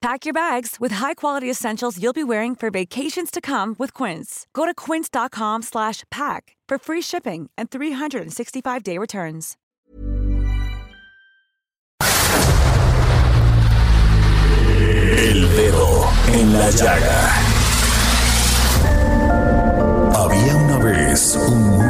Pack your bags with high-quality essentials you'll be wearing for vacations to come with Quince. Go to quince.com slash pack for free shipping and 365-day returns. El dedo en la llaga. Había una vez un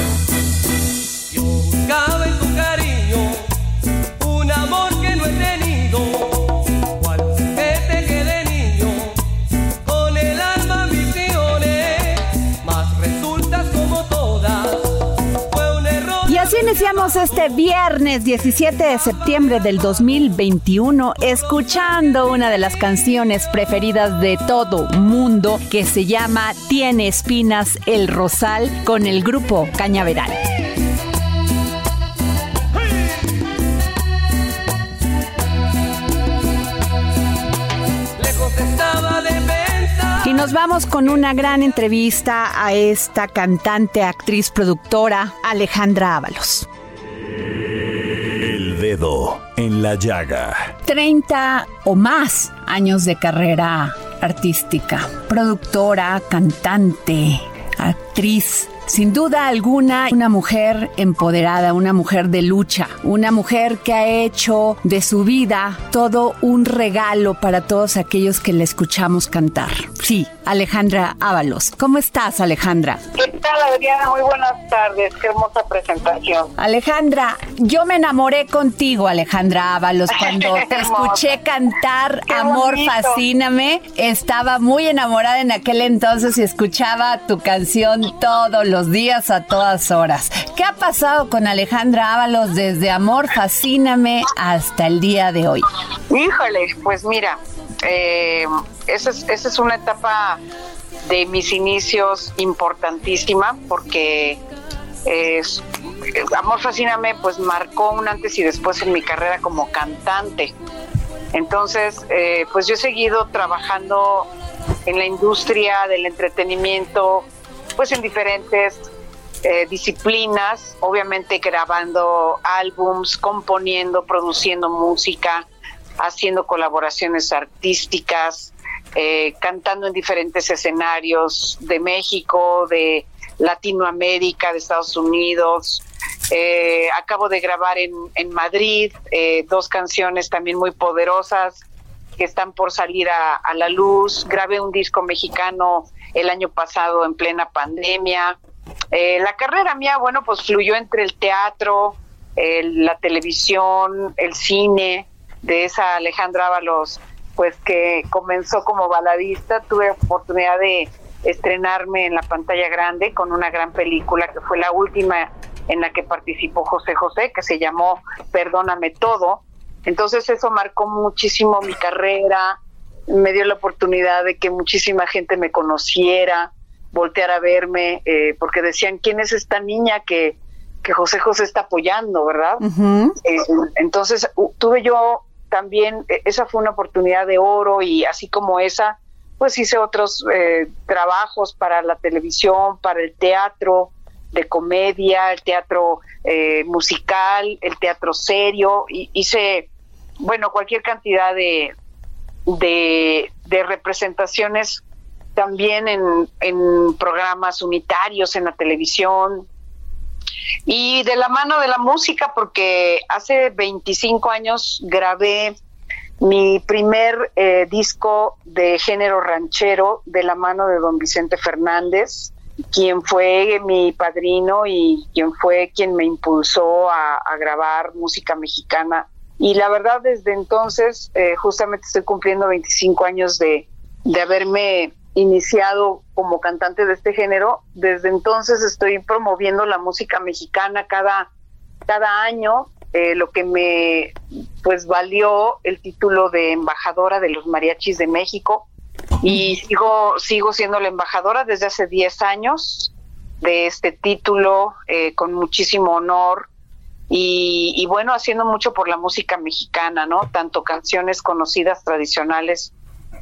Iniciamos este viernes 17 de septiembre del 2021 escuchando una de las canciones preferidas de todo mundo que se llama Tiene espinas el rosal con el grupo Cañaveral. Nos vamos con una gran entrevista a esta cantante, actriz, productora Alejandra Ábalos. El Dedo en la Llaga. 30 o más años de carrera artística, productora, cantante, actriz. Sin duda alguna, una mujer empoderada, una mujer de lucha, una mujer que ha hecho de su vida todo un regalo para todos aquellos que le escuchamos cantar. Sí, Alejandra Ábalos. ¿Cómo estás, Alejandra? ¿Qué tal, Adriana? Muy buenas tardes. Qué hermosa presentación. Alejandra, yo me enamoré contigo, Alejandra Ábalos, cuando te escuché cantar Qué Amor bonito. Fascíname. Estaba muy enamorada en aquel entonces y escuchaba tu canción todos los días, a todas horas. ¿Qué ha pasado con Alejandra Ábalos desde Amor Fascíname hasta el día de hoy? Híjole, pues mira, eh, esa, es, una etapa de mis inicios importantísima porque es, Amor Fascíname pues marcó un antes y después en mi carrera como cantante. Entonces, eh, pues yo he seguido trabajando en la industria del entretenimiento, pues en diferentes eh, disciplinas, obviamente grabando álbums, componiendo, produciendo música, haciendo colaboraciones artísticas, eh, cantando en diferentes escenarios de México, de Latinoamérica, de Estados Unidos. Eh, acabo de grabar en, Madrid dos canciones también muy poderosas que están por salir a, la luz. Grabé un disco mexicano el año pasado en plena pandemia. Eh, la carrera mía, bueno, pues fluyó entre el teatro, el- la televisión, el cine, de esa Alejandra Ábalos, pues que comenzó como baladista. Tuve oportunidad de estrenarme en la pantalla grande con una gran película que fue la última en la que participó José José, que se llamó Perdóname Todo. Entonces eso marcó muchísimo mi carrera, me dio la oportunidad de que muchísima gente me conociera, volteara a verme, eh, porque decían, ¿quién es esta niña que, que José José está apoyando, verdad? Eh, entonces tuve yo también, eh, esa fue una oportunidad de oro y así como esa, pues hice otros eh, trabajos para la televisión, para el teatro de comedia, el teatro eh, musical, el teatro serio, y hice, bueno, cualquier cantidad de, de, representaciones también en, en programas unitarios en la televisión, y de la mano de la música, porque hace 25 años grabé mi primer eh, disco de género ranchero de la mano de don Vicente Fernández, quien fue mi padrino y quien fue quien me impulsó a, grabar música mexicana. Y la verdad, desde entonces, eh, justamente estoy cumpliendo 25 años de, de haberme iniciado como cantante de este género. Desde entonces estoy promoviendo la música mexicana cada, cada año, eh, lo que me pues valió el título de embajadora de los mariachis de México y sigo, sigo siendo la embajadora desde hace 10 años de este título eh, con muchísimo honor y, bueno, haciendo mucho por la música mexicana, ¿no? Tanto canciones conocidas tradicionales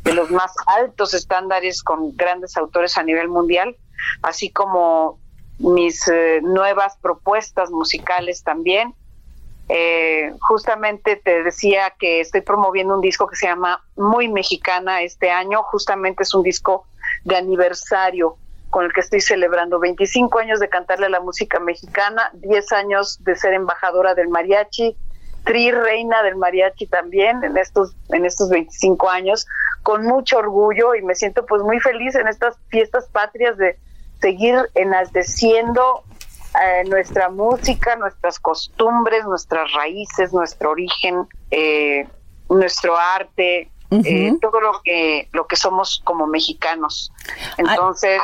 de los más altos estándares con grandes autores a nivel mundial, así como mis eh, nuevas propuestas musicales también. Eh, justamente te decía que estoy promoviendo un disco que se llama Muy Mexicana este año, justamente es un disco de aniversario con el que estoy celebrando 25 años de cantarle la música mexicana, 10 años de ser embajadora del mariachi, tri reina del mariachi también en estos en estos 25 años con mucho orgullo y me siento pues muy feliz en estas fiestas patrias de seguir enalteciendo eh, nuestra música, nuestras costumbres, nuestras raíces, nuestro origen, eh, nuestro arte, eh, todo lo que lo que somos como mexicanos. Entonces,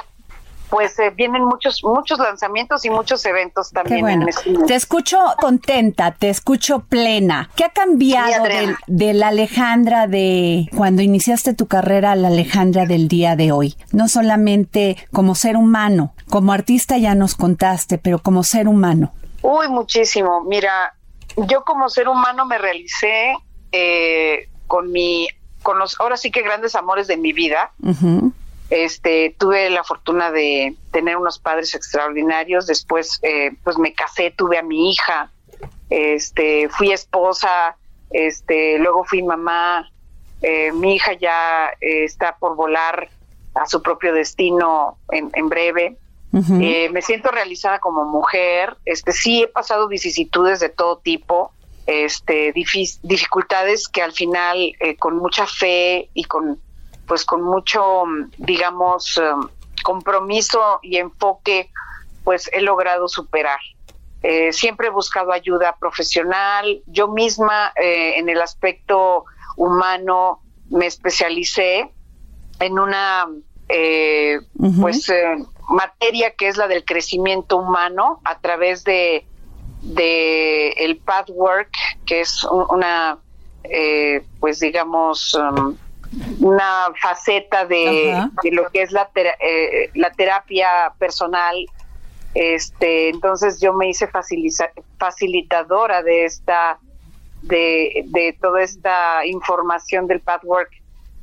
pues eh, vienen muchos muchos lanzamientos y muchos eventos también. en este te escucho contenta, te escucho plena. ¿Qué ha cambiado de, la Alejandra de cuando iniciaste tu carrera a la Alejandra del día de hoy? No solamente como ser humano, como artista ya nos contaste, pero como ser humano. Uy, muchísimo. Mira, yo como ser humano me realicé eh, con mi, con los, ahora sí que grandes amores de mi vida. Este, tuve la fortuna de tener unos padres extraordinarios. Después, eh, pues me casé, tuve a mi hija. Este, fui esposa. Este, luego fui mamá. Eh, mi hija ya eh, está por volar a su propio destino en, en breve. me siento realizada como mujer. Este, sí he pasado vicisitudes de todo tipo. Este, dificultades que al final, con mucha fe y con pues con mucho, digamos, em, compromiso y enfoque, pues he logrado superar. Eh, siempre he buscado ayuda profesional. Yo misma, eh, en el aspecto humano, me especialicé en una, eh, pues, materia que es la del crecimiento humano a través de, de el pathwork, que es una, pues, digamos, em, una faceta de, lo que es la, eh, la terapia personal. Este, entonces yo me hice facilitadora de esta, de, de toda esta información del pathwork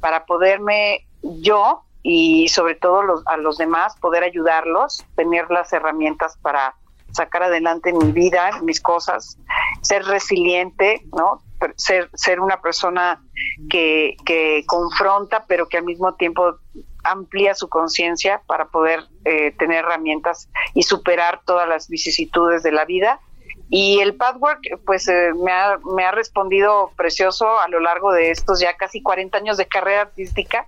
para poderme yo y sobre todo los, a los demás poder ayudarlos, tener las herramientas para sacar adelante mi vida, mis cosas, ser resiliente, ¿no? Ser, ser una persona que, confronta, pero que al mismo tiempo amplía su conciencia para poder eh, tener herramientas y superar todas las vicisitudes de la vida. Y el Pathwork, pues eh, me, ha, me ha respondido precioso a lo largo de estos ya casi 40 años de carrera artística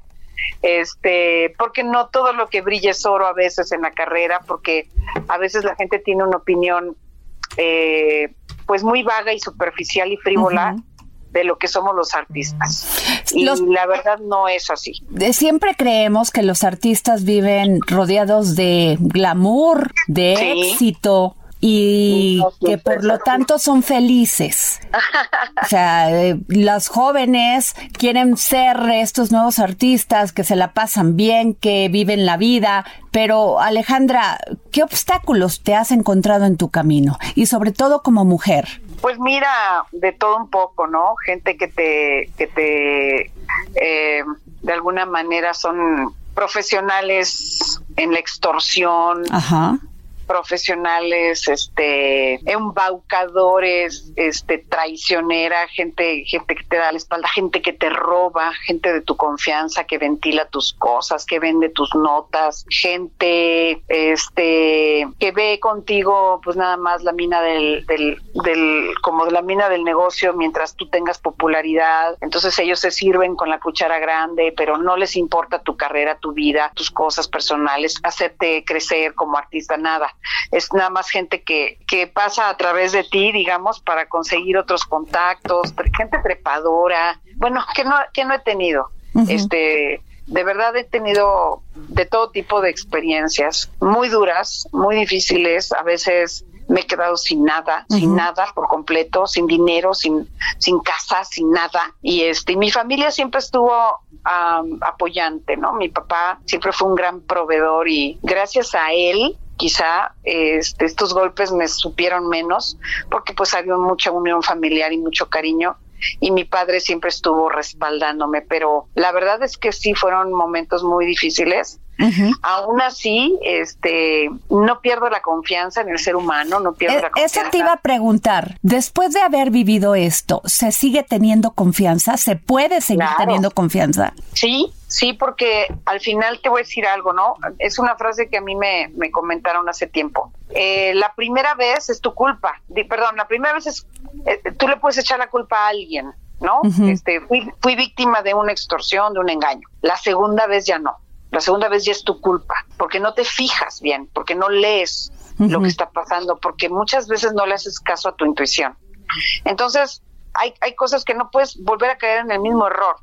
este, porque no todo lo que brilla es oro a veces en la carrera, porque a veces la gente tiene una opinión eh, pues muy vaga y superficial y frívola. de lo que somos los artistas. Y la verdad no es así. siempre creemos que los artistas viven rodeados de glamour, de éxito, y que por lo tanto son felices. O sea, eh, las jóvenes quieren ser estos nuevos artistas que se la pasan bien, que viven la vida, pero Alejandra, ¿qué obstáculos te has encontrado en tu camino? Y sobre todo como mujer. Pues mira, de todo un poco, ¿no? Gente que te, que te, eh, de alguna manera son profesionales en la extorsión, Ajá profesionales, este, embaucadores, este, traicionera, gente, gente que te da la espalda, gente que te roba, gente de tu confianza que ventila tus cosas, que vende tus notas, gente, este, que ve contigo, pues nada más la mina del, del, del, como la mina del negocio mientras tú tengas popularidad. Entonces ellos se sirven con la cuchara grande, pero no les importa tu carrera, tu vida, tus cosas personales, hacerte crecer como artista, nada. Es nada más gente que, que pasa a través de ti, digamos, para conseguir otros contactos, gente trepadora, bueno, que no, que no he tenido. Este, de verdad he tenido de todo tipo de experiencias, muy duras, muy difíciles, a veces me he quedado sin nada, sin nada por completo, sin dinero, sin, sin casa, sin nada. Y este, mi familia siempre estuvo apoyante, ¿no? Mi papá siempre fue un gran proveedor y gracias a él quizá este, estos golpes me supieron menos porque pues había mucha unión familiar y mucho cariño y mi padre siempre estuvo respaldándome, pero la verdad es que sí fueron momentos muy difíciles. Aún así, este, no pierdo la confianza en el ser humano, no pierdo e, la confianza. Eso te iba a preguntar. Después de haber vivido esto, ¿se sigue teniendo confianza? ¿Se puede seguir teniendo confianza? Sí, sí, porque al final te voy a decir algo, ¿no? Es una frase que a mí me, me comentaron hace tiempo. Eh, la primera vez es tu culpa. perdón, la primera vez es eh, tú le puedes echar la culpa a alguien, ¿no? Este, fui, fui víctima de una extorsión, de un engaño. La segunda vez ya no. La segunda vez ya es tu culpa, porque no te fijas bien, porque no lees lo que está pasando, porque muchas veces no le haces caso a tu intuición. Entonces, hay, hay cosas que no puedes volver a caer en el mismo error.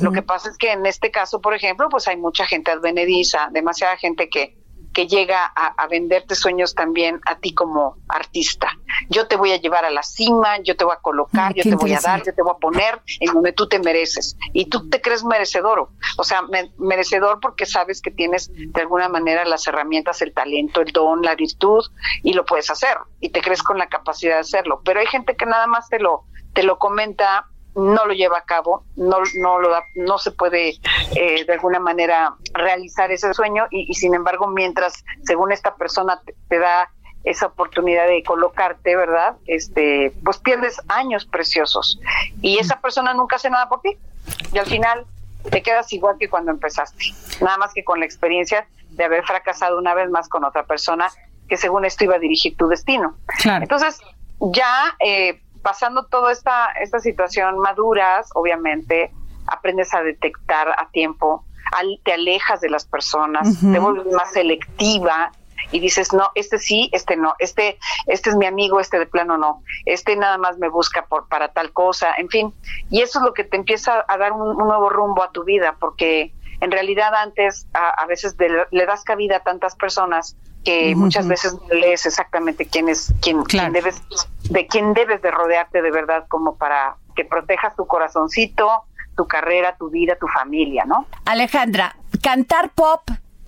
Lo que pasa es que en este caso, por ejemplo, pues hay mucha gente advenediza, demasiada gente que que llega a, venderte sueños también a ti como artista. Yo te voy a llevar a la cima, yo te voy a colocar, yo te voy a dar, yo te voy a poner en donde tú te mereces. Y tú te crees merecedor, o sea, merecedor porque sabes que tienes de alguna manera las herramientas, el talento, el don, la virtud y lo puedes hacer y te crees con la capacidad de hacerlo. Pero hay gente que nada más te lo te lo comenta no lo lleva a cabo, no, no, lo da, no se puede eh, de alguna manera realizar ese sueño y, sin embargo mientras según esta persona te, da esa oportunidad de colocarte, ¿verdad? Este, pues pierdes años preciosos y esa persona nunca hace nada por ti y al final te quedas igual que cuando empezaste, nada más que con la experiencia de haber fracasado una vez más con otra persona que según esto iba a dirigir tu destino. Entonces, ya eh, pasando toda esta, esta situación maduras, obviamente, aprendes a detectar a tiempo, te alejas de las personas, te vuelves más selectiva y dices, no, este sí, este no, este, este es mi amigo, este de plano no, este nada más me busca por, para tal cosa, en fin. Y eso es lo que te empieza a dar un, nuevo rumbo a tu vida, porque en realidad antes a, veces le das cabida a tantas personas que muchas veces lees exactamente quién es quién, debes de quién debes de rodearte de verdad como para que protejas tu corazoncito, tu carrera, tu vida, tu familia, ¿no? Alejandra, cantar pop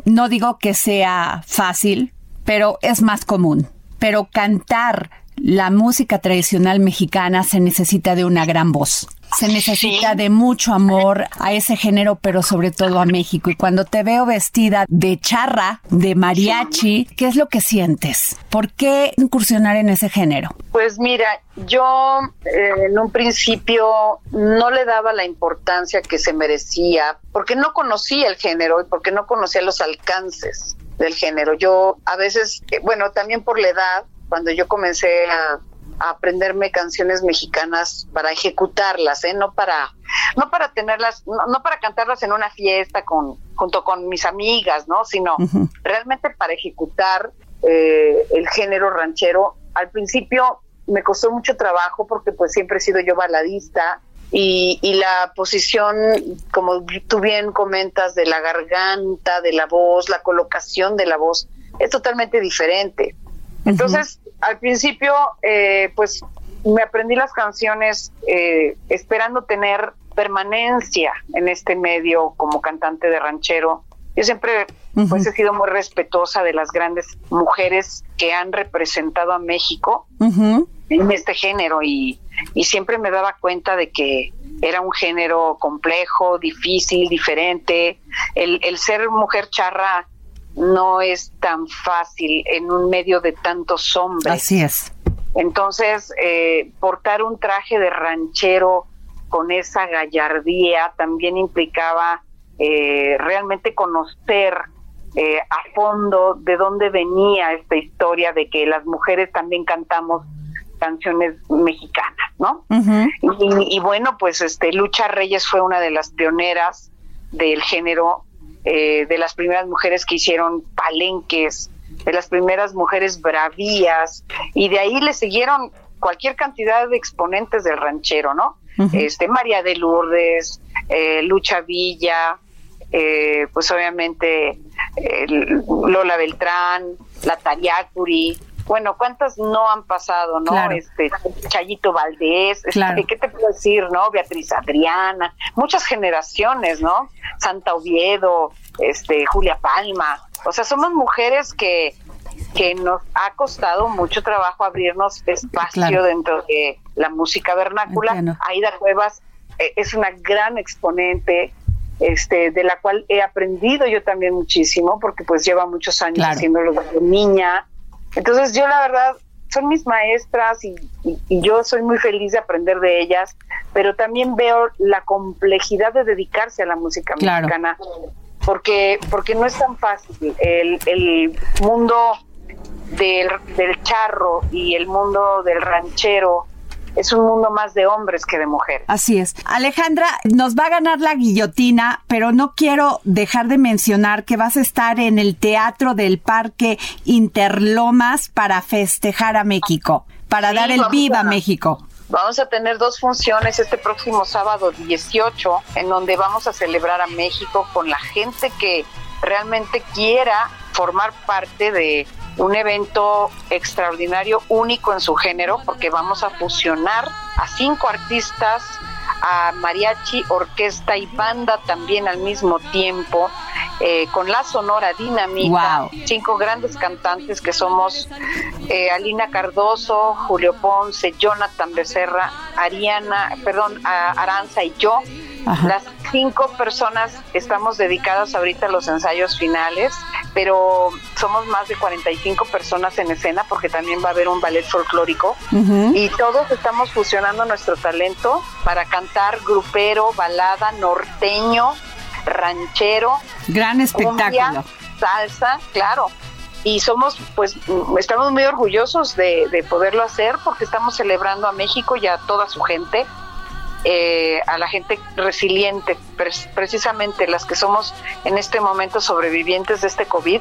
no digo que sea fácil, pero es más común. Pero cantar la música tradicional mexicana se necesita de una gran voz. Se necesita de mucho amor a ese género, pero sobre todo a México. Y cuando te veo vestida de charra, de mariachi, ¿qué es lo que sientes? ¿Por qué incursionar en ese género? Pues mira, yo eh, en un principio no le daba la importancia que se merecía, porque no conocía el género y porque no conocía los alcances del género. Yo a veces, eh, bueno, también por la edad, cuando yo comencé a, aprenderme canciones mexicanas para ejecutarlas, ¿eh? no para no para tenerlas, no, para cantarlas en una fiesta con junto con mis amigas, no, sino realmente para ejecutar eh, el género ranchero. Al principio me costó mucho trabajo porque pues siempre he sido yo baladista y, y la posición, como tú bien comentas, de la garganta, de la voz, la colocación de la voz es totalmente diferente. Entonces, al principio, eh, pues me aprendí las canciones eh, esperando tener permanencia en este medio como cantante de ranchero. Yo siempre pues he sido muy respetuosa de las grandes mujeres que han representado a México en este género y, y siempre me daba cuenta de que era un género complejo, difícil, diferente. El, el ser mujer charra no es tan fácil en un medio de tantos hombres. Así es. Entonces, eh, portar un traje de ranchero con esa gallardía también implicaba eh, realmente conocer eh, a fondo de dónde venía esta historia de que las mujeres también cantamos canciones mexicanas, ¿no? y, y, bueno, pues este Lucha Reyes fue una de las pioneras del género, eh, de las primeras mujeres que hicieron palenques, de las primeras mujeres bravías, y de ahí le siguieron cualquier cantidad de exponentes del ranchero, ¿no? Este María de Lourdes, eh, Lucha Villa, eh, pues obviamente Lola Beltrán, la Tariacuri, bueno, ¿cuántas no han pasado, no? Este, Chayito Valdés, este, ¿qué te puedo decir, no? Beatriz Adriana, muchas generaciones, ¿no? Santa Oviedo, este, Julia Palma. O sea, somos mujeres que, que nos ha costado mucho trabajo abrirnos espacio dentro de la música vernácula. Aida Cuevas eh, es una gran exponente este, de la cual he aprendido yo también muchísimo, porque pues lleva muchos años haciéndolo desde niña, entonces yo la verdad son mis maestras y, yo soy muy feliz de aprender de ellas, pero también veo la complejidad de dedicarse a la música mexicana, porque, porque no es tan fácil. El, el mundo del, del charro y el mundo del ranchero es un mundo más de hombres que de mujeres. Así es. Alejandra, nos va a ganar la guillotina, pero no quiero dejar de mencionar que vas a estar en el Teatro del Parque Interlomas para festejar a México, para dar el viva a México. Vamos a tener dos funciones este próximo sábado 18, en donde vamos a celebrar a México con la gente que realmente quiera formar parte de un evento extraordinario, único en su género, porque vamos a fusionar a cinco artistas, a mariachi, orquesta y banda también al mismo tiempo, eh, con la sonora dinamita, cinco grandes cantantes que somos eh, Alina Cardoso, Julio Ponce, Jonathan Becerra, Ariana, perdón, Aranza y yo. Las cinco personas estamos dedicadas ahorita a los ensayos finales, pero somos más de 45 personas en escena porque también va a haber un ballet folclórico. Y todos estamos fusionando nuestro talento para cantar grupero, balada, norteño, ranchero, gran espectáculo, salsa, claro. Y somos, pues, estamos muy orgullosos de, de poderlo hacer porque estamos celebrando a México y a toda su gente eh, a la gente resiliente, precisamente las que somos en este momento sobrevivientes de este COVID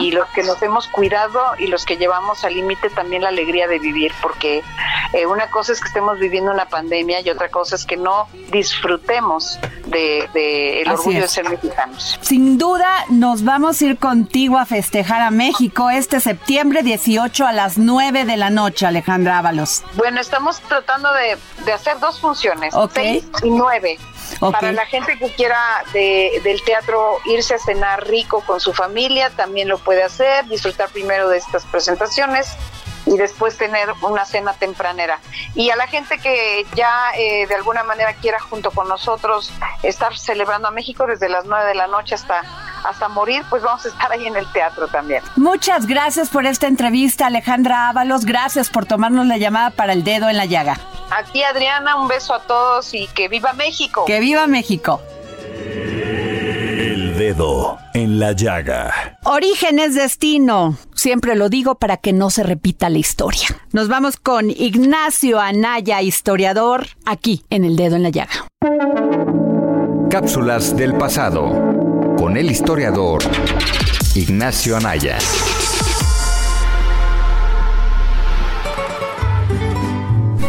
y los que nos hemos cuidado y los que llevamos al límite también la alegría de vivir, porque eh, una cosa es que estemos viviendo una pandemia y otra cosa es que no disfrutemos de, el orgullo de ser mexicanos. Sin duda nos vamos a ir contigo a festejar a México este septiembre 18 a las 9 de la noche, Alejandra Ábalos. Bueno, estamos tratando de, de hacer dos funciones seis y nueve. Para la gente que quiera de, del teatro irse a cenar rico con su familia, también lo puede hacer, disfrutar primero de estas presentaciones y después tener una cena tempranera. Y a la gente que ya eh, de alguna manera quiera junto con nosotros estar celebrando a México desde las nueve de la noche hasta hasta morir, pues vamos a estar ahí en el teatro también. Muchas gracias por esta entrevista, Alejandra Ábalos. Gracias por tomarnos la llamada para el dedo en la llaga. Aquí, Adriana, un beso a todos y que viva México. Que viva México. El dedo en la llaga. Origen es destino. Siempre lo digo para que no se repita la historia. Nos vamos con Ignacio Anaya, historiador, aquí en El Dedo en la Llaga. Cápsulas del pasado con el historiador Ignacio Anaya.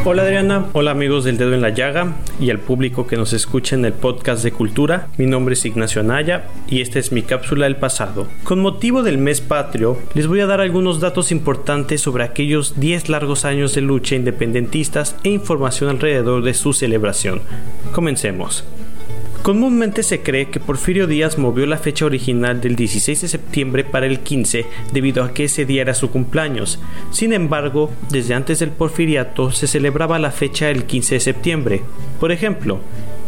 Hola Adriana, hola amigos del Dedo en la Llaga y al público que nos escucha en el podcast de cultura. Mi nombre es Ignacio Anaya y esta es mi cápsula del pasado. Con motivo del mes patrio, les voy a dar algunos datos importantes sobre aquellos 10 largos años de lucha independentistas e información alrededor de su celebración. Comencemos. Comúnmente se cree que Porfirio Díaz movió la fecha original del 16 de septiembre para el 15 debido a que ese día era su cumpleaños. Sin embargo, desde antes del porfiriato se celebraba la fecha el 15 de septiembre. Por ejemplo,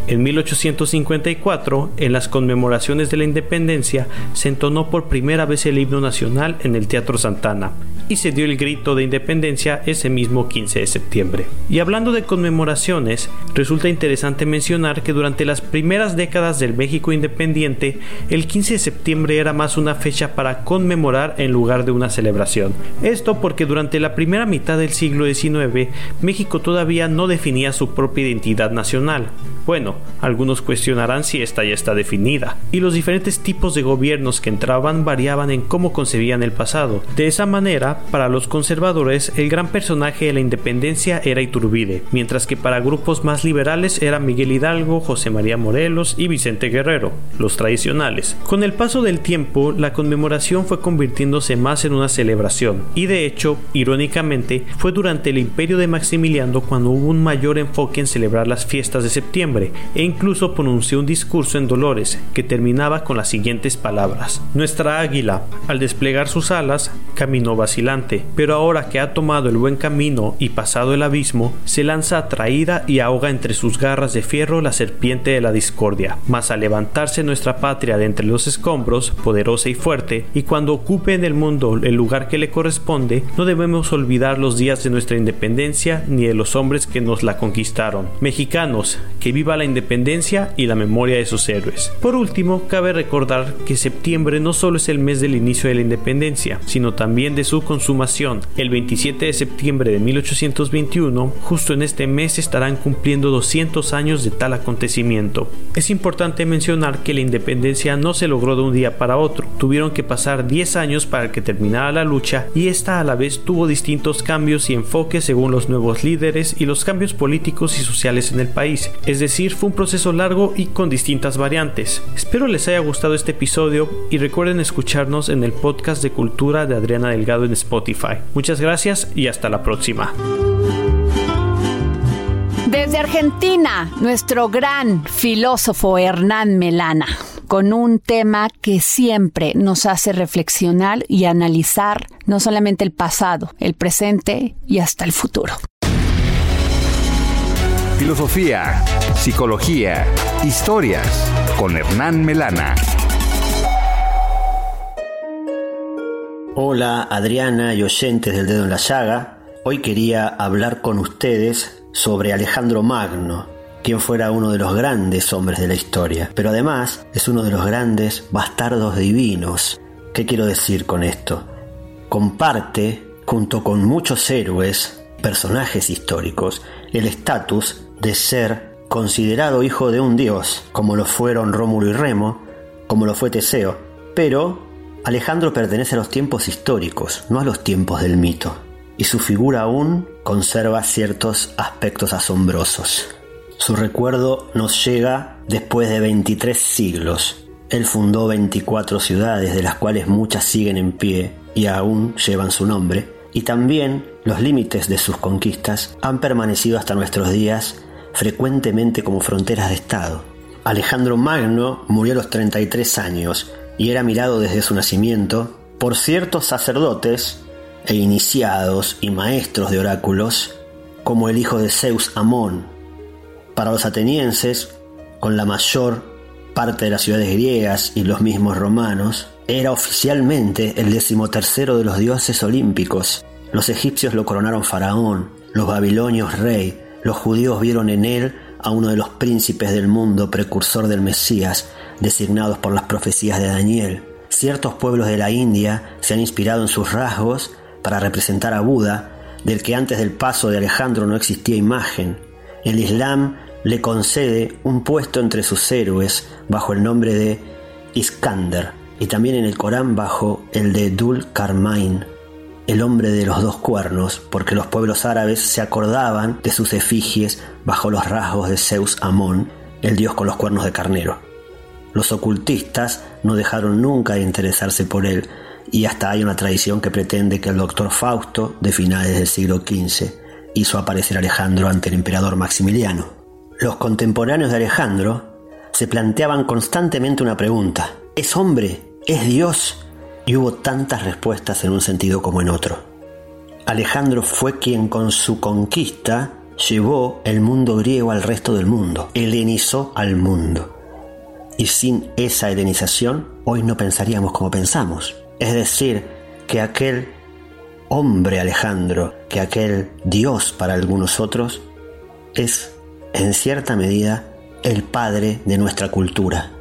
En 1854, en las conmemoraciones de la independencia, se entonó por primera vez el himno nacional en el Teatro Santana y se dio el grito de independencia ese mismo 15 de septiembre. Y hablando de conmemoraciones, resulta interesante mencionar que durante las primeras décadas del México independiente, el 15 de septiembre era más una fecha para conmemorar en lugar de una celebración. Esto porque durante la primera mitad del siglo XIX, México todavía no definía su propia identidad nacional. Bueno, algunos cuestionarán si esta ya está definida, y los diferentes tipos de gobiernos que entraban variaban en cómo concebían el pasado. De esa manera, para los conservadores, el gran personaje de la independencia era Iturbide, mientras que para grupos más liberales eran Miguel Hidalgo, José María Morelos y Vicente Guerrero, los tradicionales. Con el paso del tiempo, la conmemoración fue convirtiéndose más en una celebración, y de hecho, irónicamente, fue durante el imperio de Maximiliano cuando hubo un mayor enfoque en celebrar las fiestas de septiembre e incluso pronunció un discurso en Dolores que terminaba con las siguientes palabras. Nuestra águila, al desplegar sus alas, caminó vacilante, pero ahora que ha tomado el buen camino y pasado el abismo, se lanza atraída y ahoga entre sus garras de fierro la serpiente de la discordia. Mas al levantarse nuestra patria de entre los escombros, poderosa y fuerte, y cuando ocupe en el mundo el lugar que le corresponde, no debemos olvidar los días de nuestra independencia ni de los hombres que nos la conquistaron. Mexicanos, que viva la independencia y la memoria de sus héroes. Por último, cabe recordar que septiembre no solo es el mes del inicio de la independencia, sino también de su consumación. El 27 de septiembre de 1821, justo en este mes estarán cumpliendo 200 años de tal acontecimiento. Es importante mencionar que la independencia no se logró de un día para otro, tuvieron que pasar 10 años para que terminara la lucha y esta a la vez tuvo distintos cambios y enfoques según los nuevos líderes y los cambios políticos y sociales en el país. Es decir, fue un proceso largo y con distintas variantes. Espero les haya gustado este episodio y recuerden escucharnos en el podcast de cultura de Adriana Delgado en Spotify. Muchas gracias y hasta la próxima. Desde Argentina, nuestro gran filósofo Hernán Melana, con un tema que siempre nos hace reflexionar y analizar no solamente el pasado, el presente y hasta el futuro filosofía, psicología, historias con Hernán Melana. Hola Adriana y oyentes del dedo en la llaga. Hoy quería hablar con ustedes sobre Alejandro Magno, quien fuera uno de los grandes hombres de la historia, pero además es uno de los grandes bastardos divinos. ¿Qué quiero decir con esto? Comparte, junto con muchos héroes, personajes históricos, el estatus de ser considerado hijo de un dios, como lo fueron Rómulo y Remo, como lo fue Teseo, pero Alejandro pertenece a los tiempos históricos, no a los tiempos del mito, y su figura aún conserva ciertos aspectos asombrosos. Su recuerdo nos llega después de 23 siglos. Él fundó 24 ciudades, de las cuales muchas siguen en pie y aún llevan su nombre, y también los límites de sus conquistas han permanecido hasta nuestros días frecuentemente como fronteras de Estado. Alejandro Magno murió a los 33 años y era mirado desde su nacimiento por ciertos sacerdotes e iniciados y maestros de oráculos como el hijo de Zeus Amón. Para los atenienses, con la mayor parte de las ciudades griegas y los mismos romanos, era oficialmente el decimotercero de los dioses olímpicos. Los egipcios lo coronaron faraón, los babilonios rey, los judíos vieron en él a uno de los príncipes del mundo, precursor del Mesías, designados por las profecías de Daniel. Ciertos pueblos de la India se han inspirado en sus rasgos para representar a Buda, del que antes del paso de Alejandro no existía imagen. El Islam le concede un puesto entre sus héroes bajo el nombre de Iskander y también en el Corán bajo el de Dul Karmain, el hombre de los dos cuernos, porque los pueblos árabes se acordaban de sus efigies bajo los rasgos de Zeus Amón, el dios con los cuernos de carnero. Los ocultistas no dejaron nunca de interesarse por él, y hasta hay una tradición que pretende que el doctor Fausto, de finales del siglo XV, hizo aparecer Alejandro ante el emperador Maximiliano. Los contemporáneos de Alejandro se planteaban constantemente una pregunta, ¿es hombre? ¿Es Dios? y hubo tantas respuestas en un sentido como en otro. Alejandro fue quien con su conquista llevó el mundo griego al resto del mundo, helenizó al mundo. Y sin esa helenización, hoy no pensaríamos como pensamos. Es decir, que aquel hombre Alejandro, que aquel Dios para algunos otros, es, en cierta medida, el padre de nuestra cultura.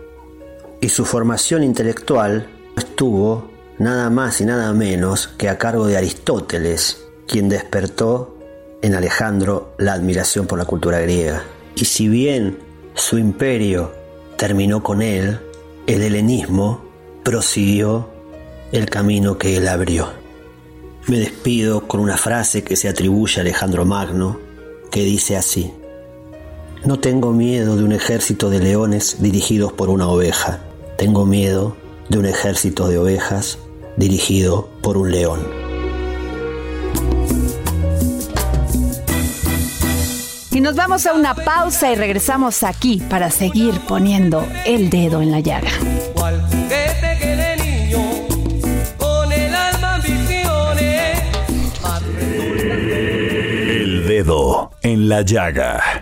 Y su formación intelectual estuvo nada más y nada menos que a cargo de Aristóteles, quien despertó en Alejandro la admiración por la cultura griega. Y si bien su imperio terminó con él, el helenismo prosiguió el camino que él abrió. Me despido con una frase que se atribuye a Alejandro Magno, que dice así, No tengo miedo de un ejército de leones dirigidos por una oveja, tengo miedo de un ejército de ovejas dirigido por un león. Y nos vamos a una pausa y regresamos aquí para seguir poniendo el dedo en la llaga. El dedo en la llaga.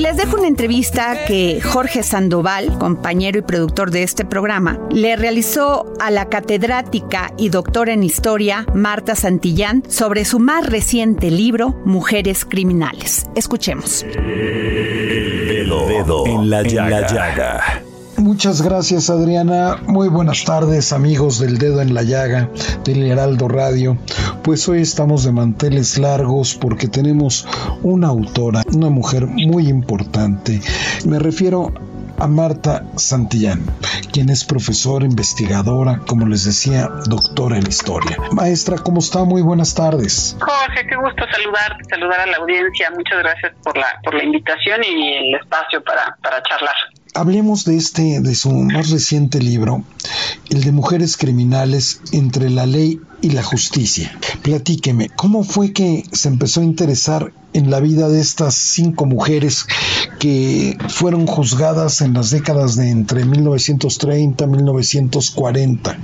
Y les dejo una entrevista que Jorge Sandoval, compañero y productor de este programa, le realizó a la catedrática y doctora en historia Marta Santillán sobre su más reciente libro, Mujeres Criminales. Escuchemos. El dedo, en la llaga. Muchas gracias Adriana, muy buenas tardes amigos del dedo en la llaga del Heraldo Radio. Pues hoy estamos de manteles largos porque tenemos una autora, una mujer muy importante. Me refiero a Marta Santillán, quien es profesora, investigadora, como les decía, doctora en historia. Maestra, ¿cómo está? Muy buenas tardes. Jorge, qué gusto saludarte, saludar a la audiencia. Muchas gracias por la, por la invitación y el espacio para, para charlar. Hablemos de este, de su más reciente libro, el de Mujeres Criminales entre la ley y la justicia. Platíqueme, ¿cómo fue que se empezó a interesar en la vida de estas cinco mujeres que fueron juzgadas en las décadas de entre 1930 y 1940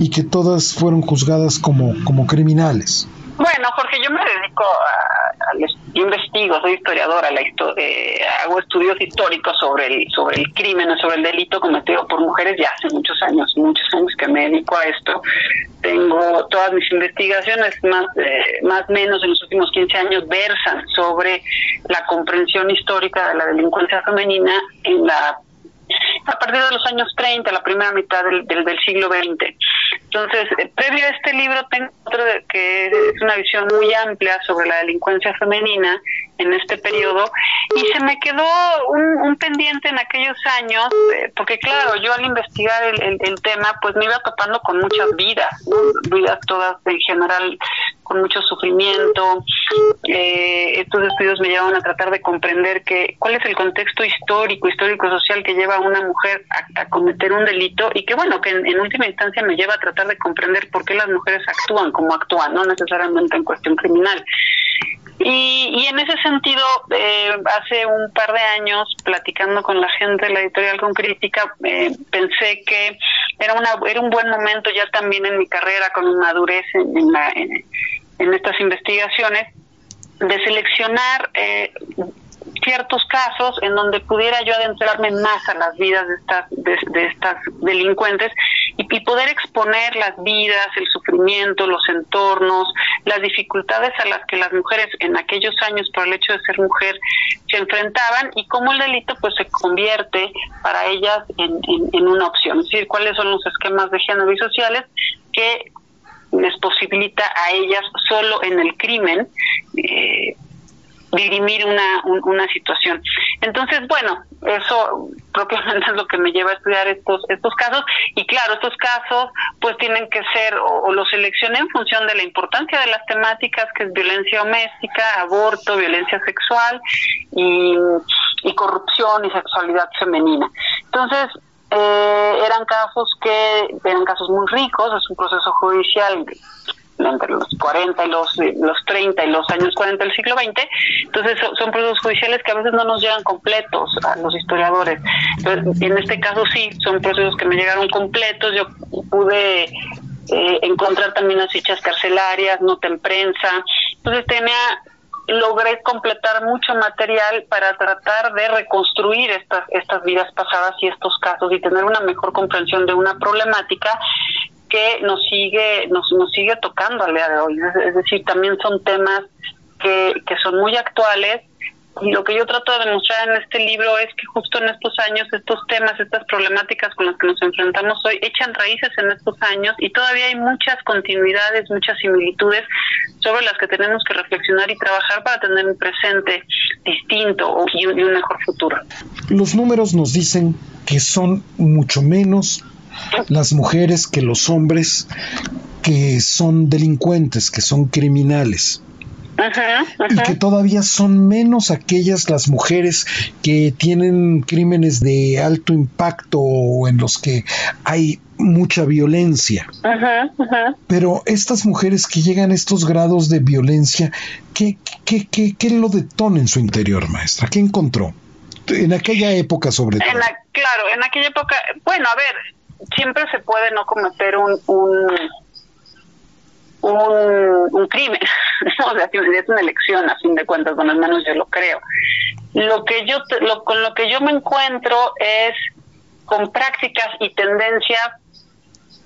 y que todas fueron juzgadas como, como criminales? Bueno, Jorge, yo me dedico a, investigo, soy historiadora, la eh, hago estudios históricos sobre el sobre el crimen sobre el delito cometido por mujeres ya hace muchos años, muchos años que me dedico a esto. Tengo todas mis investigaciones, más eh, más menos en los últimos 15 años, versan sobre la comprensión histórica de la delincuencia femenina en la a partir de los años 30, la primera mitad del, del, siglo XX. Entonces, eh, previo a este libro tengo otro que es una visión muy amplia sobre la delincuencia femenina en este periodo y se me quedó un, pendiente en aquellos años, eh, porque claro, yo al investigar el, el, tema, pues me iba topando con muchas vidas, vidas todas en general con mucho sufrimiento. Eh, estos estudios me llevan a tratar de comprender que cuál es el contexto histórico, histórico-social que lleva a una mujer a, cometer un delito y que bueno, que en, última instancia me lleva a tratar de comprender por qué las mujeres actúan como actúan, no necesariamente en cuestión criminal. Y, y en ese sentido, eh, hace un par de años, platicando con la gente de la editorial con crítica, eh, pensé que era una era un buen momento ya también en mi carrera con madurez en, la, en, estas investigaciones de seleccionar eh, ciertos casos en donde pudiera yo adentrarme más a las vidas de estas, de, estas delincuentes y, poder exponer las vidas, el sufrimiento, los entornos, las dificultades a las que las mujeres en aquellos años por el hecho de ser mujer se enfrentaban y cómo el delito pues se convierte para ellas en, en, una opción, es decir, cuáles son los esquemas de género y sociales que les posibilita a ellas solo en el crimen eh, dirimir una, una situación. Entonces, bueno, eso propiamente es lo que me lleva a estudiar estos estos casos y claro, estos casos pues tienen que ser o, los seleccioné en función de la importancia de las temáticas que es violencia doméstica, aborto, violencia sexual y, y corrupción y sexualidad femenina. Entonces, eh, eran casos que eran casos muy ricos, es un proceso judicial entre los 40 y los, los 30 y los años 40 del siglo XX. Entonces son, procesos judiciales que a veces no nos llegan completos a los historiadores. Entonces, en este caso sí, son procesos que me llegaron completos. Yo pude eh, encontrar también las fichas carcelarias, nota en prensa. Entonces tenía logré completar mucho material para tratar de reconstruir estas estas vidas pasadas y estos casos y tener una mejor comprensión de una problemática que nos sigue nos, nos sigue tocando al día de hoy es, decir también son temas que, que son muy actuales y lo que yo trato de demostrar en este libro es que justo en estos años estos temas, estas problemáticas con las que nos enfrentamos hoy echan raíces en estos años y todavía hay muchas continuidades, muchas similitudes sobre las que tenemos que reflexionar y trabajar para tener un presente distinto y un mejor futuro. Los números nos dicen que son mucho menos las mujeres que los hombres que son delincuentes, que son criminales y que todavía son menos aquellas las mujeres que tienen crímenes de alto impacto o en los que hay mucha violencia. Pero estas mujeres que llegan a estos grados de violencia, ¿qué, qué, qué, qué lo detona en su interior, maestra? ¿Qué encontró? En aquella época, sobre todo. claro, en aquella época, bueno, a ver, siempre se puede no cometer un un, un crimen, o sea, es una elección a fin de cuentas, bueno, al menos yo lo creo. Lo que yo, lo, con lo que yo me encuentro es con prácticas y tendencias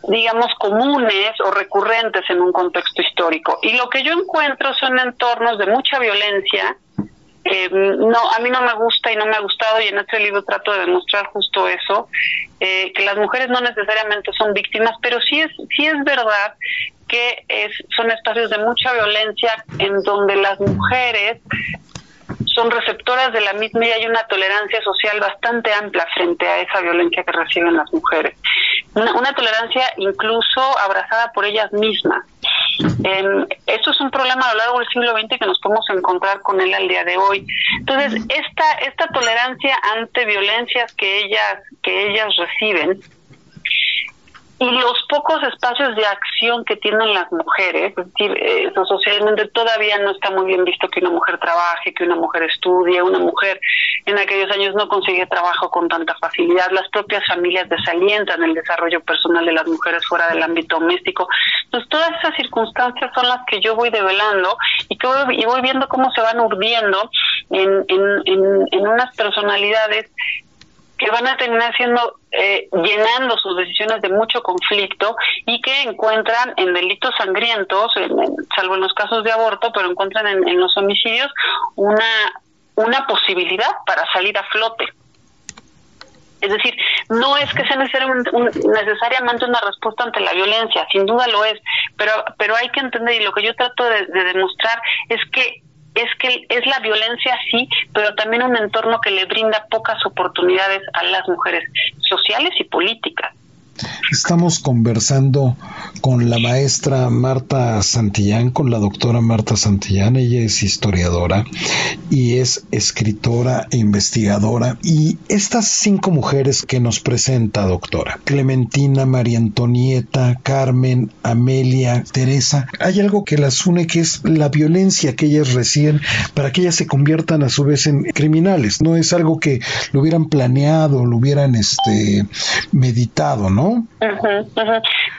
digamos, comunes o recurrentes en un contexto histórico. Y lo que yo encuentro son entornos de mucha violencia. Eh, no, a mí no me gusta y no me ha gustado, y en este libro trato de demostrar justo eso, eh, que las mujeres no necesariamente son víctimas, pero sí es, sí es verdad que es, son espacios de mucha violencia en donde las mujeres son receptoras de la misma y hay una tolerancia social bastante amplia frente a esa violencia que reciben las mujeres. Una, tolerancia incluso abrazada por ellas mismas. Eh, esto es un problema a lo largo del siglo XX que nos podemos encontrar con él al día de hoy. Entonces, esta, esta tolerancia ante violencias que ellas, que ellas reciben, y los pocos espacios de acción que tienen las mujeres, eh, socialmente todavía no está muy bien visto que una mujer trabaje, que una mujer estudie, una mujer en aquellos años no consigue trabajo con tanta facilidad, las propias familias desalientan el desarrollo personal de las mujeres fuera del ámbito doméstico. Entonces, todas esas circunstancias son las que yo voy develando y que voy, y voy viendo cómo se van urdiendo en, en, en, en unas personalidades que van a terminar siendo eh, llenando sus decisiones de mucho conflicto y que encuentran en delitos sangrientos, salvo en los casos de aborto, pero encuentran en, los homicidios una una posibilidad para salir a flote. Es decir, no es que sea necesariamente, necesariamente una respuesta ante la violencia, sin duda lo es, pero, pero hay que entender, y lo que yo trato de demostrar es que es que es la violencia sí, pero también un entorno que le brinda pocas oportunidades a las mujeres sociales y políticas. Estamos conversando con la maestra Marta Santillán, con la doctora Marta Santillán. Ella es historiadora y es escritora e investigadora. Y estas cinco mujeres que nos presenta, doctora, Clementina, María Antonieta, Carmen, Amelia, Teresa, hay algo que las une que es la violencia que ellas reciben para que ellas se conviertan a su vez en criminales. No es algo que lo hubieran planeado, lo hubieran este, meditado, ¿no?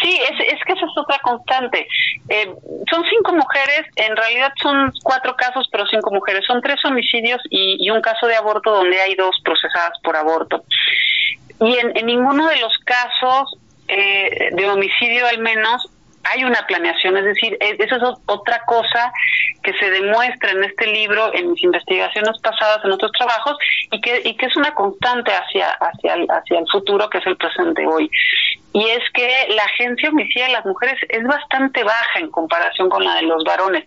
Sí, es, que esa es otra constante. Eh, son cinco mujeres, en realidad son cuatro casos, pero cinco mujeres. Son tres homicidios y, un caso de aborto donde hay dos procesadas por aborto. Y en, ninguno de los casos eh, de homicidio al menos hay una planeación, es decir, e, eso es otra cosa que se demuestra en este libro, en mis investigaciones pasadas, en otros trabajos, y que, y que es una constante hacia, hacia, el, hacia el futuro, que es el presente hoy. Y es que la agencia homicida de las mujeres es bastante baja en comparación con la de los varones.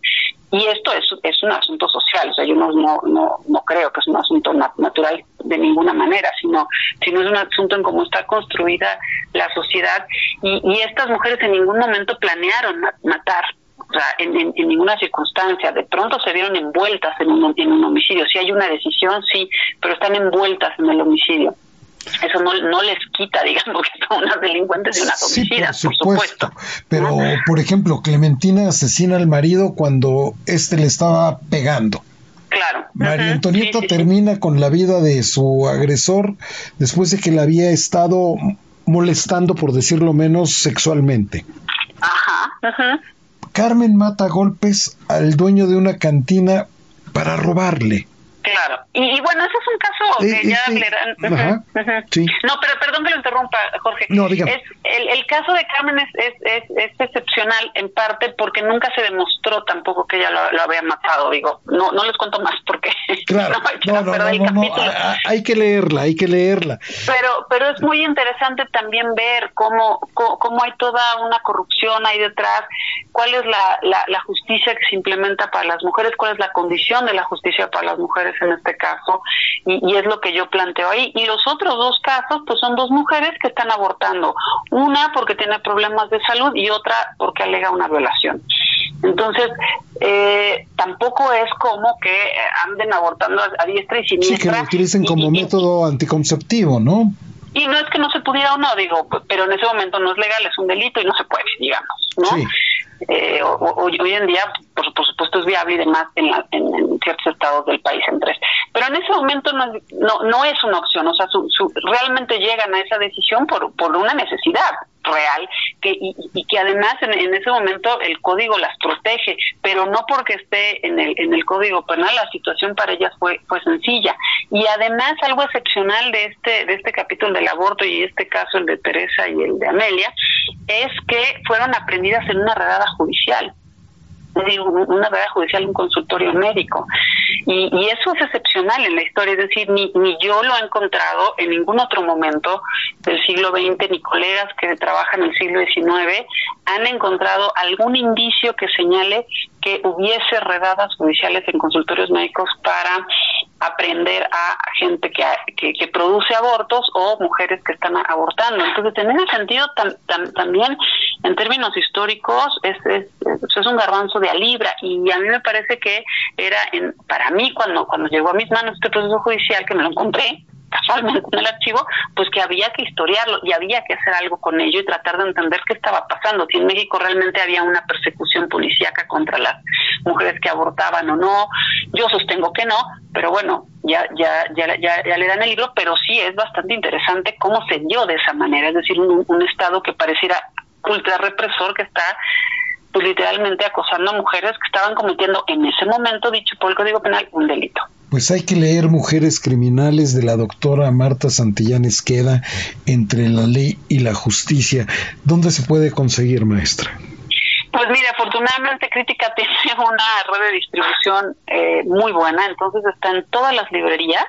y esto es, es un asunto social, o sea, yo no, no, no, creo que es un asunto natural de ninguna manera, sino, sino es un asunto en cómo está construida la sociedad y estas mujeres en ningún momento planearon matar o sea, en, en, ninguna circunstancia. De pronto se vieron envueltas en un, en un homicidio. Si hay una decisión, sí, pero están envueltas en el homicidio eso no, no les quita, digamos, que son unas delincuentes y unas homicidas, por supuesto. Pero, por ejemplo, Clementina asesina al marido cuando éste le estaba pegando. Claro. María Antonieta termina con la vida de su agresor después de que la había estado molestando, por decirlo menos, sexualmente. Ajá. ajá. Carmen mata a golpes al dueño de una cantina para robarle. Claro. Y, bueno, ese es un caso que ya hablarán. No, pero perdón que lo interrumpa, Jorge. No, Es, el, el caso de Carmen es, es, es, excepcional en parte porque nunca se demostró tampoco que ella lo, había matado. Digo, no no les cuento más porque claro. no, no, no, no, hay que leerla, hay que leerla. Pero pero es muy interesante también ver cómo, cómo, hay toda una corrupción ahí detrás, cuál es la, la, la justicia que se implementa para las mujeres, cuál es la condición de la justicia para las mujeres en este caso, y, es lo que yo planteo ahí. Y los otros dos casos, pues son dos mujeres que están abortando, una porque tiene problemas de salud y otra porque alega una violación. Entonces, eh, tampoco es como que anden abortando a, diestra y siniestra. Sí, que lo utilicen como método anticonceptivo, ¿no? Y no es que no se pudiera o no, digo, pero en ese momento no es legal, es un delito y no se puede, digamos, ¿no? Sí. Eh, hoy, en día, por, supuesto, es viable y demás en, en, ciertos estados del país en tres. Pero en ese momento no, no, no es una opción, o sea, su, realmente llegan a esa decisión por, por una necesidad real que y, que además en, ese momento el código las protege pero no porque esté en el en el código penal la situación para ellas fue fue sencilla. Y además algo excepcional de este de este capítulo del aborto y este caso el de Teresa y el de Amelia es que fueron aprendidas en una redada judicial una verdad judicial, un consultorio médico. Y, y, eso es excepcional en la historia, es decir, ni, ni yo lo he encontrado en ningún otro momento del siglo XX, ni colegas que trabajan en el siglo XIX han encontrado algún indicio que señale que hubiese redadas judiciales en consultorios médicos para aprender a gente que, que, produce abortos o mujeres que están abortando. Entonces, en ese sentido, también en términos históricos, es, es, un garbanzo de a libra y a mí me parece que era, en, para mí, cuando, cuando llegó a mis manos este proceso judicial, que me lo encontré, casualmente en el archivo, pues que había que historiarlo y había que hacer algo con ello y tratar de entender qué estaba pasando, si en México realmente había una persecución policíaca contra las mujeres que abortaban o no. Yo sostengo que no, pero bueno, ya, ya, ya, ya, le dan el libro, pero sí es bastante interesante cómo se dio de esa manera, es decir, un, un Estado que pareciera ultra represor que está pues literalmente acosando a mujeres que estaban cometiendo en ese momento, dicho por el Código Penal, un delito. Pues hay que leer Mujeres Criminales de la doctora Marta Santillán Esqueda entre la ley y la justicia. ¿Dónde se puede conseguir, maestra? Pues mire, afortunadamente Crítica tiene una red de distribución eh, muy buena, entonces está en todas las librerías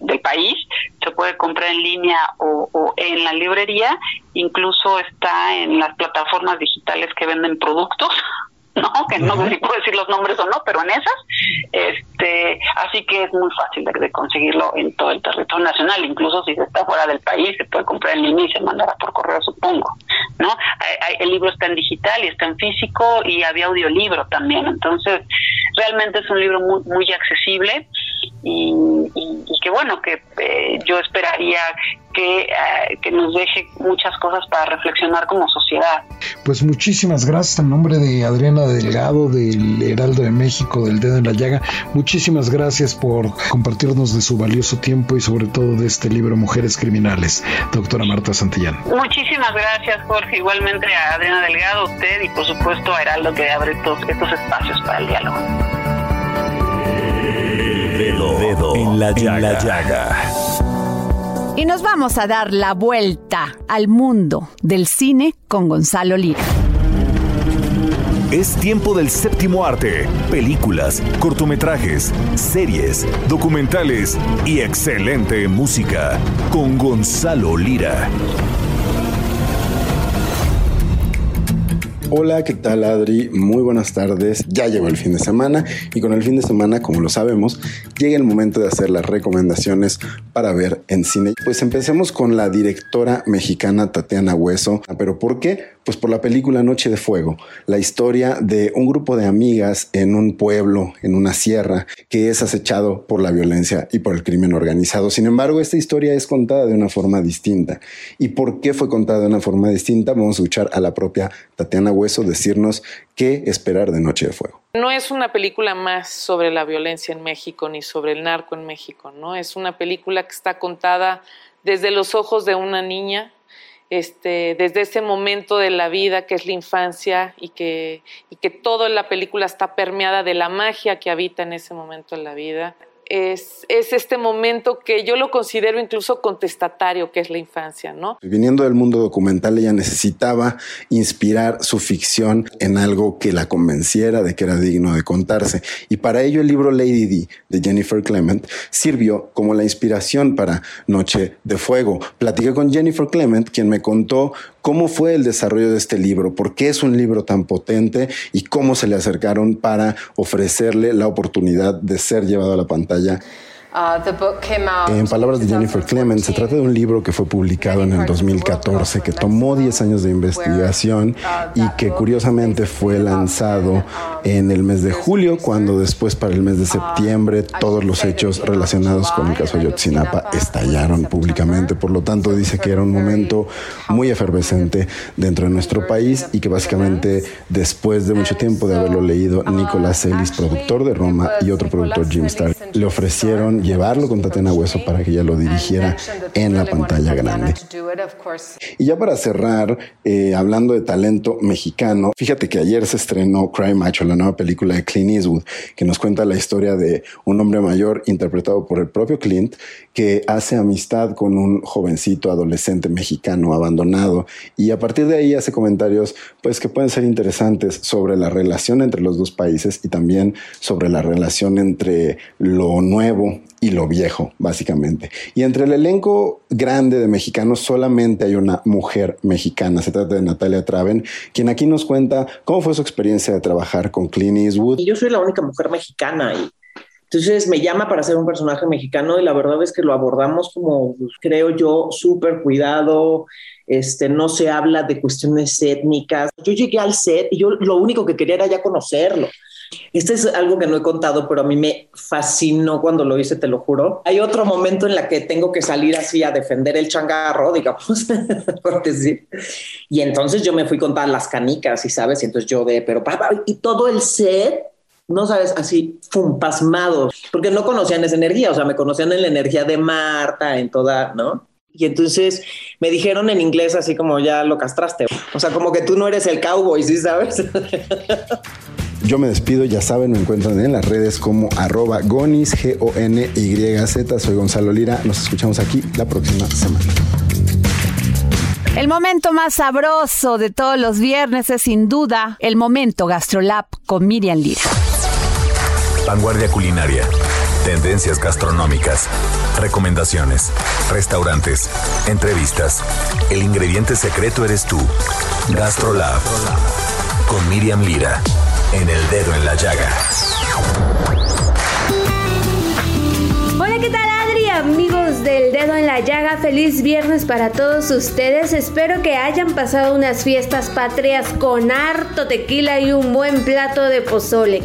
del país, se puede comprar en línea o, o, en la librería, incluso está en las plataformas digitales que venden productos, ¿no? Que no sé si puedo decir los nombres o no, pero en esas. Este, así que es muy fácil de, conseguirlo en todo el territorio nacional, incluso si se está fuera del país, se puede comprar en línea y se mandará por correo, supongo, ¿no? el libro está en digital y está en físico y había audiolibro también, entonces realmente es un libro muy, muy accesible y, que bueno, que eh, yo esperaría que, eh, que, nos deje muchas cosas para reflexionar como sociedad. Pues muchísimas gracias en nombre de Adriana Delgado del Heraldo de México, del Dedo en la Llaga. Muchísimas gracias por compartirnos de su valioso tiempo y sobre todo de este libro Mujeres Criminales, doctora Marta Santillán. Muchísimas gracias Jorge, igualmente a Adriana Delgado, usted y por supuesto a Heraldo que abre estos, estos espacios para el diálogo. Dedo, en la llaga. Y nos vamos a dar la vuelta al mundo del cine con Gonzalo Lira. Es tiempo del séptimo arte, películas, cortometrajes, series, documentales y excelente música con Gonzalo Lira. Hola, ¿qué tal Adri? Muy buenas tardes. Ya llegó el fin de semana y con el fin de semana, como lo sabemos, llega el momento de hacer las recomendaciones para ver en cine. Pues empecemos con la directora mexicana Tatiana Hueso. ¿Pero por qué? Pues por la película Noche de Fuego, la historia de un grupo de amigas en un pueblo, en una sierra, que es acechado por la violencia y por el crimen organizado. Sin embargo, esta historia es contada de una forma distinta. ¿Y por qué fue contada de una forma distinta? Vamos a escuchar a la propia Tatiana Hueso decirnos qué esperar de Noche de Fuego. No es una película más sobre la violencia en México ni sobre el narco en México, ¿no? Es una película que está contada desde los ojos de una niña, este, desde ese momento de la vida que es la infancia y que, y que la película está permeada de la magia que habita en ese momento de la vida es, este momento que yo lo considero incluso contestatario, que es la infancia, ¿no? Viniendo del mundo documental, ella necesitaba inspirar su ficción en algo que la convenciera de que era digno de contarse. Y para ello el libro Lady D de Jennifer Clement sirvió como la inspiración para Noche de Fuego. Platiqué con Jennifer Clement, quien me contó cómo fue el desarrollo de este libro, por qué es un libro tan potente y cómo se le acercaron para ofrecerle la oportunidad de ser llevado a la pantalla en palabras de Jennifer Clement, se trata de un libro que fue publicado en el 2014, que tomó 10 años de investigación uh, y que curiosamente fue lanzado um, en el mes de julio, cuando después para el mes de uh, septiembre todos los hechos relacionados con el caso Ayotzinapa estallaron públicamente. Por lo tanto, dice que era un momento muy efervescente dentro de nuestro país y que básicamente después de mucho tiempo de haberlo leído, Nicolás Ellis, productor de Roma, y otro productor, Jim Starr, le ofrecieron llevarlo con Tatiana Hueso para que ella lo dirigiera en la pantalla grande. Y ya para cerrar, eh, hablando de talento mexicano, fíjate que ayer se estrenó Cry Macho, la nueva película de Clint Eastwood, que nos cuenta la historia de un hombre mayor interpretado por el propio Clint, que hace amistad con un jovencito adolescente mexicano abandonado y a partir de ahí hace comentarios pues que pueden ser interesantes sobre la relación entre los dos países y también sobre la relación entre lo nuevo y lo viejo, básicamente. Y entre el elenco grande de mexicanos solamente hay una mujer mexicana. Se trata de Natalia Traven, quien aquí nos cuenta cómo fue su experiencia de trabajar con Clint Eastwood. Yo soy la única mujer mexicana y entonces me llama para ser un personaje mexicano y la verdad es que lo abordamos como, pues, creo yo, súper cuidado. Este, no se habla de cuestiones étnicas. Yo llegué al set y yo lo único que quería era ya conocerlo. Este es algo que no he contado, pero a mí me fascinó cuando lo hice, te lo juro. Hay otro momento en la que tengo que salir así a defender el changarro, digamos, por decir. Y entonces yo me fui con todas las canicas, y sabes, y entonces yo de, pero papá, y todo el set no sabes, así, fum, pasmados, porque no conocían esa energía, o sea, me conocían en la energía de Marta, en toda, ¿no? Y entonces me dijeron en inglés así como ya lo castraste, o sea, como que tú no eres el cowboy, ¿sí sabes? Yo me despido, ya saben, me encuentran en las redes como arroba gonis, G-O-N-Y-Z. Soy Gonzalo Lira, nos escuchamos aquí la próxima semana. El momento más sabroso de todos los viernes es sin duda el momento GastroLab con Miriam Lira. Vanguardia culinaria, tendencias gastronómicas, recomendaciones, restaurantes, entrevistas. El ingrediente secreto eres tú. GastroLab con Miriam Lira en el dedo en la llaga. Del dedo en la llaga, feliz viernes para todos ustedes. Espero que hayan pasado unas fiestas patrias con harto tequila y un buen plato de pozole.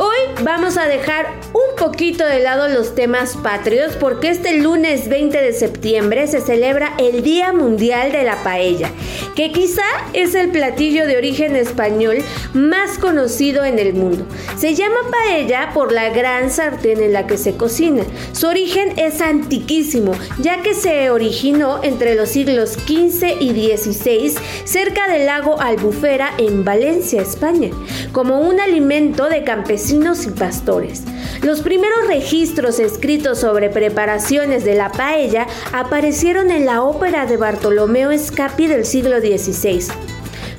Hoy vamos a dejar un poquito de lado los temas patrios porque este lunes 20 de septiembre se celebra el Día Mundial de la Paella, que quizá es el platillo de origen español más conocido en el mundo. Se llama paella por la gran sartén en la que se cocina. Su origen es antiquísimo, ya que se originó entre los siglos XV y XVI cerca del lago Albufera en Valencia, España, como un alimento de campesinos y pastores. Los primeros registros escritos sobre preparaciones de la paella aparecieron en la ópera de Bartolomeo Scapi del siglo XVI.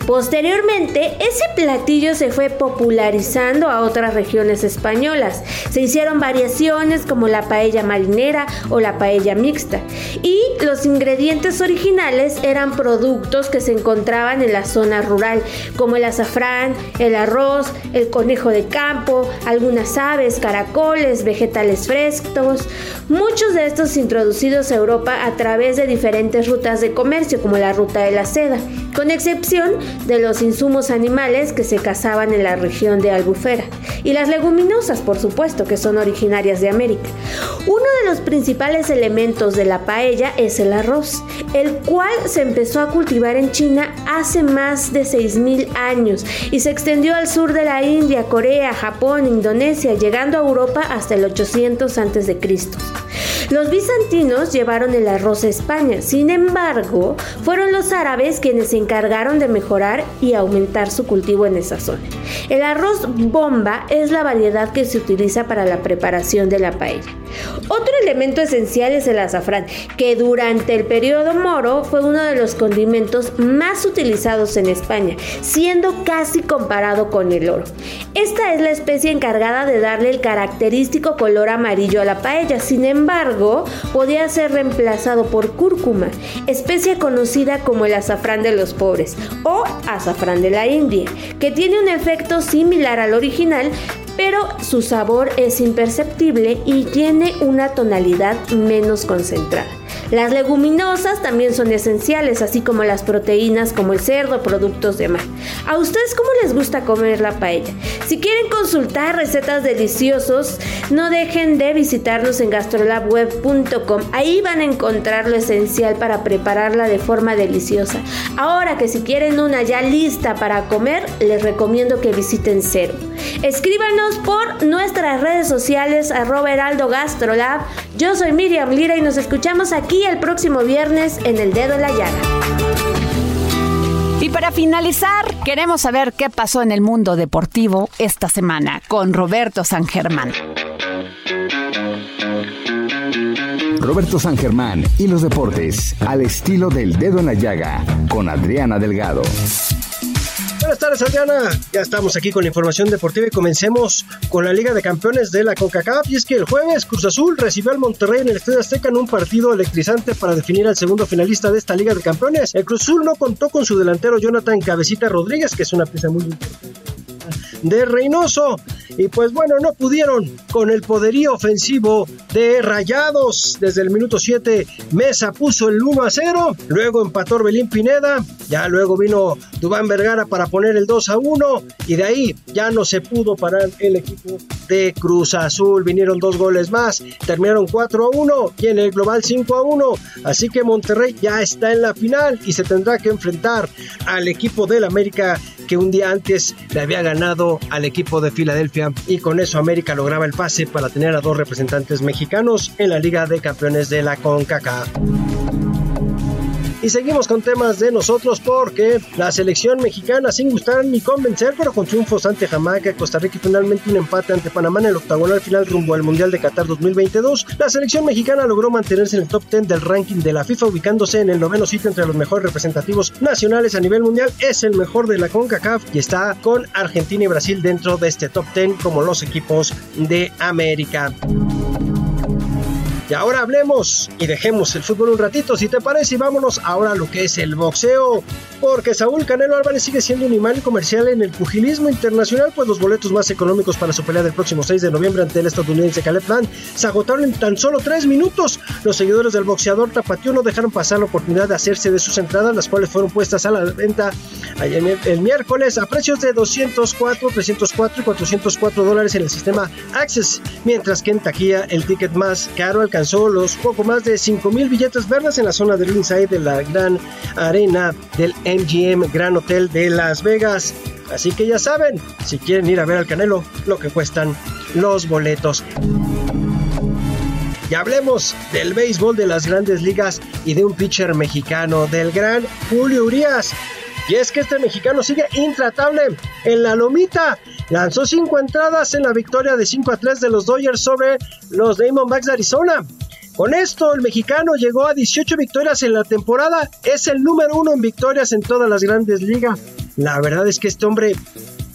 Posteriormente, ese platillo se fue popularizando a otras regiones españolas. Se hicieron variaciones como la paella marinera o la paella mixta. y los ingredientes originales eran productos que se encontraban en la zona rural, como el azafrán, el arroz, el conejo de campo, algunas aves, caracoles, vegetales frescos, muchos de estos introducidos a Europa a través de diferentes rutas de comercio, como la ruta de la seda, con excepción de los insumos animales que se cazaban en la región de Albufera, y las leguminosas, por supuesto, que son originarias de América. Uno de los principales elementos de la paella es el arroz, el cual se empezó a cultivar en China hace más de 6.000 años y se extendió al sur de la India, Corea, Japón, Indonesia, llegando a Europa hasta el 800 a.C. Los bizantinos llevaron el arroz a España, sin embargo, fueron los árabes quienes se encargaron de mejorar y aumentar su cultivo en esa zona. El arroz bomba es la variedad que se utiliza para la preparación de la paella. Otro elemento esencial es el azafrán, que durante el periodo moro fue uno de los condimentos más utilizados en España, siendo casi comparado con el oro. Esta es la especie encargada de darle el característico color amarillo a la paella, sin embargo, podía ser reemplazado por cúrcuma, especie conocida como el azafrán de los pobres o azafrán de la India, que tiene un efecto similar al original, pero su sabor es imperceptible y tiene una tonalidad menos concentrada. Las leguminosas también son esenciales, así como las proteínas como el cerdo, productos de mar. ¿A ustedes cómo les gusta comer la paella? Si quieren consultar recetas deliciosos, no dejen de visitarnos en gastrolabweb.com. Ahí van a encontrar lo esencial para prepararla de forma deliciosa. Ahora que si quieren una ya lista para comer, les recomiendo que visiten Cero. Escríbanos por nuestras redes sociales arroba heraldo gastrolab. Yo soy Miriam Lira y nos escuchamos aquí el próximo viernes en El Dedo en la Llaga. Y para finalizar, queremos saber qué pasó en el mundo deportivo esta semana con Roberto San Germán. Roberto San Germán y los deportes al estilo del dedo en la llaga con Adriana Delgado. Buenas tardes, Adriana. Ya estamos aquí con la información deportiva y comencemos con la Liga de Campeones de la CONCACAF. Y es que el jueves Cruz Azul recibió al Monterrey en el Estadio Azteca en un partido electrizante para definir al segundo finalista de esta Liga de Campeones. El Cruz Azul no contó con su delantero Jonathan Cabecita Rodríguez, que es una pieza muy importante de Reynoso. Y pues bueno, no pudieron con el poderío ofensivo de Rayados. Desde el minuto 7, Mesa puso el 1 a 0. Luego empató Belín Pineda. Ya luego vino Dubán Vergara para poner el 2 a 1. Y de ahí ya no se pudo parar el equipo de Cruz Azul. Vinieron dos goles más. Terminaron 4 a 1 y en el global 5 a 1. Así que Monterrey ya está en la final y se tendrá que enfrentar al equipo del América que un día antes le había ganado al equipo de Filadelfia y con eso América lograba el pase para tener a dos representantes mexicanos en la Liga de Campeones de la CONCACAF. Y seguimos con temas de nosotros porque la selección mexicana, sin gustar ni convencer, pero con triunfos ante Jamaica, Costa Rica y finalmente un empate ante Panamá en el octagonal final rumbo al Mundial de Qatar 2022, la selección mexicana logró mantenerse en el top 10 del ranking de la FIFA, ubicándose en el noveno sitio entre los mejores representativos nacionales a nivel mundial. Es el mejor de la CONCACAF y está con Argentina y Brasil dentro de este top 10 como los equipos de América. Y ahora hablemos y dejemos el fútbol un ratito, si te parece, y vámonos ahora a lo que es el boxeo. Porque Saúl Canelo Álvarez sigue siendo un imán comercial en el pugilismo internacional, pues los boletos más económicos para su pelea del próximo 6 de noviembre ante el estadounidense Caleb Plant se agotaron en tan solo 3 minutos. Los seguidores del boxeador tapatío no dejaron pasar la oportunidad de hacerse de sus entradas, las cuales fueron puestas a la venta el miércoles a precios de 204, 304 y 404 dólares en el sistema Access, mientras que en taquilla el ticket más caro alcanzó alcanzó los poco más de 5 mil billetes verdes en la zona del inside de la gran arena del MGM Gran Hotel de Las Vegas. Así que ya saben, si quieren ir a ver al Canelo, lo que cuestan los boletos. Y hablemos del béisbol de las grandes ligas y de un pitcher mexicano, del gran Julio Urias. Y es que este mexicano sigue intratable en la lomita. Lanzó cinco entradas en la victoria de 5 a 3 de los Dodgers sobre los Diamondbacks de Arizona. Con esto, el mexicano llegó a 18 victorias en la temporada. Es el número uno en victorias en todas las grandes ligas. La verdad es que este hombre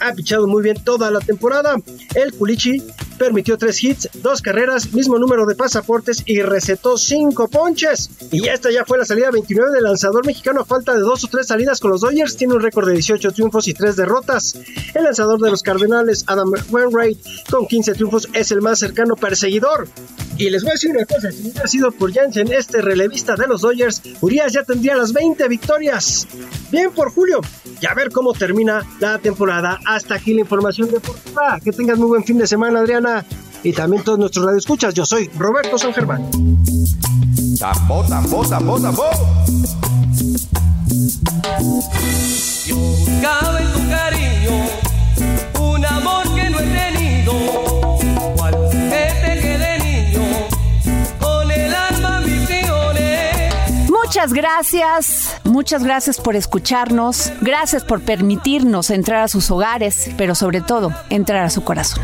ha pichado muy bien toda la temporada. El Culichi permitió tres hits, dos carreras, mismo número de pasaportes y recetó cinco ponches. Y esta ya fue la salida 29 del lanzador mexicano a falta de dos o tres salidas con los Dodgers. Tiene un récord de 18 triunfos y tres derrotas. El lanzador de los Cardenales, Adam Wainwright, con 15 triunfos, es el más cercano perseguidor. Y les voy a decir una cosa, si hubiera sido por Jansen, este relevista de los Dodgers, Urias ya tendría las 20 victorias. Bien por Julio. Y a ver cómo termina la temporada. Hasta aquí la información deportiva. Que tengas muy buen fin de semana, Adriana. Y también todos nuestros radioescuchas. Yo soy Roberto San Germán. Tambo, tambo, tambo, tambo. Yo buscaba en tu cariño un amor Muchas gracias, muchas gracias por escucharnos, gracias por permitirnos entrar a sus hogares, pero sobre todo entrar a su corazón.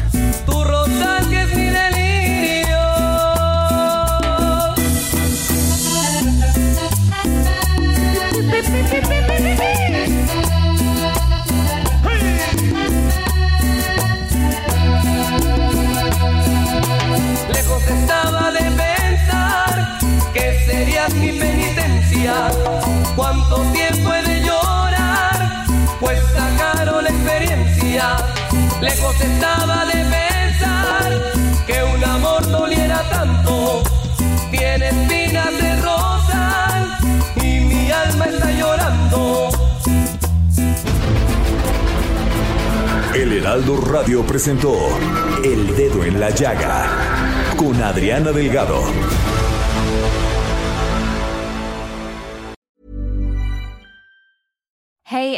Lejos estaba de pensar que un amor doliera tanto. Tiene espinas de rosal y mi alma está llorando. El Heraldo Radio presentó El Dedo en la Llaga con Adriana Delgado.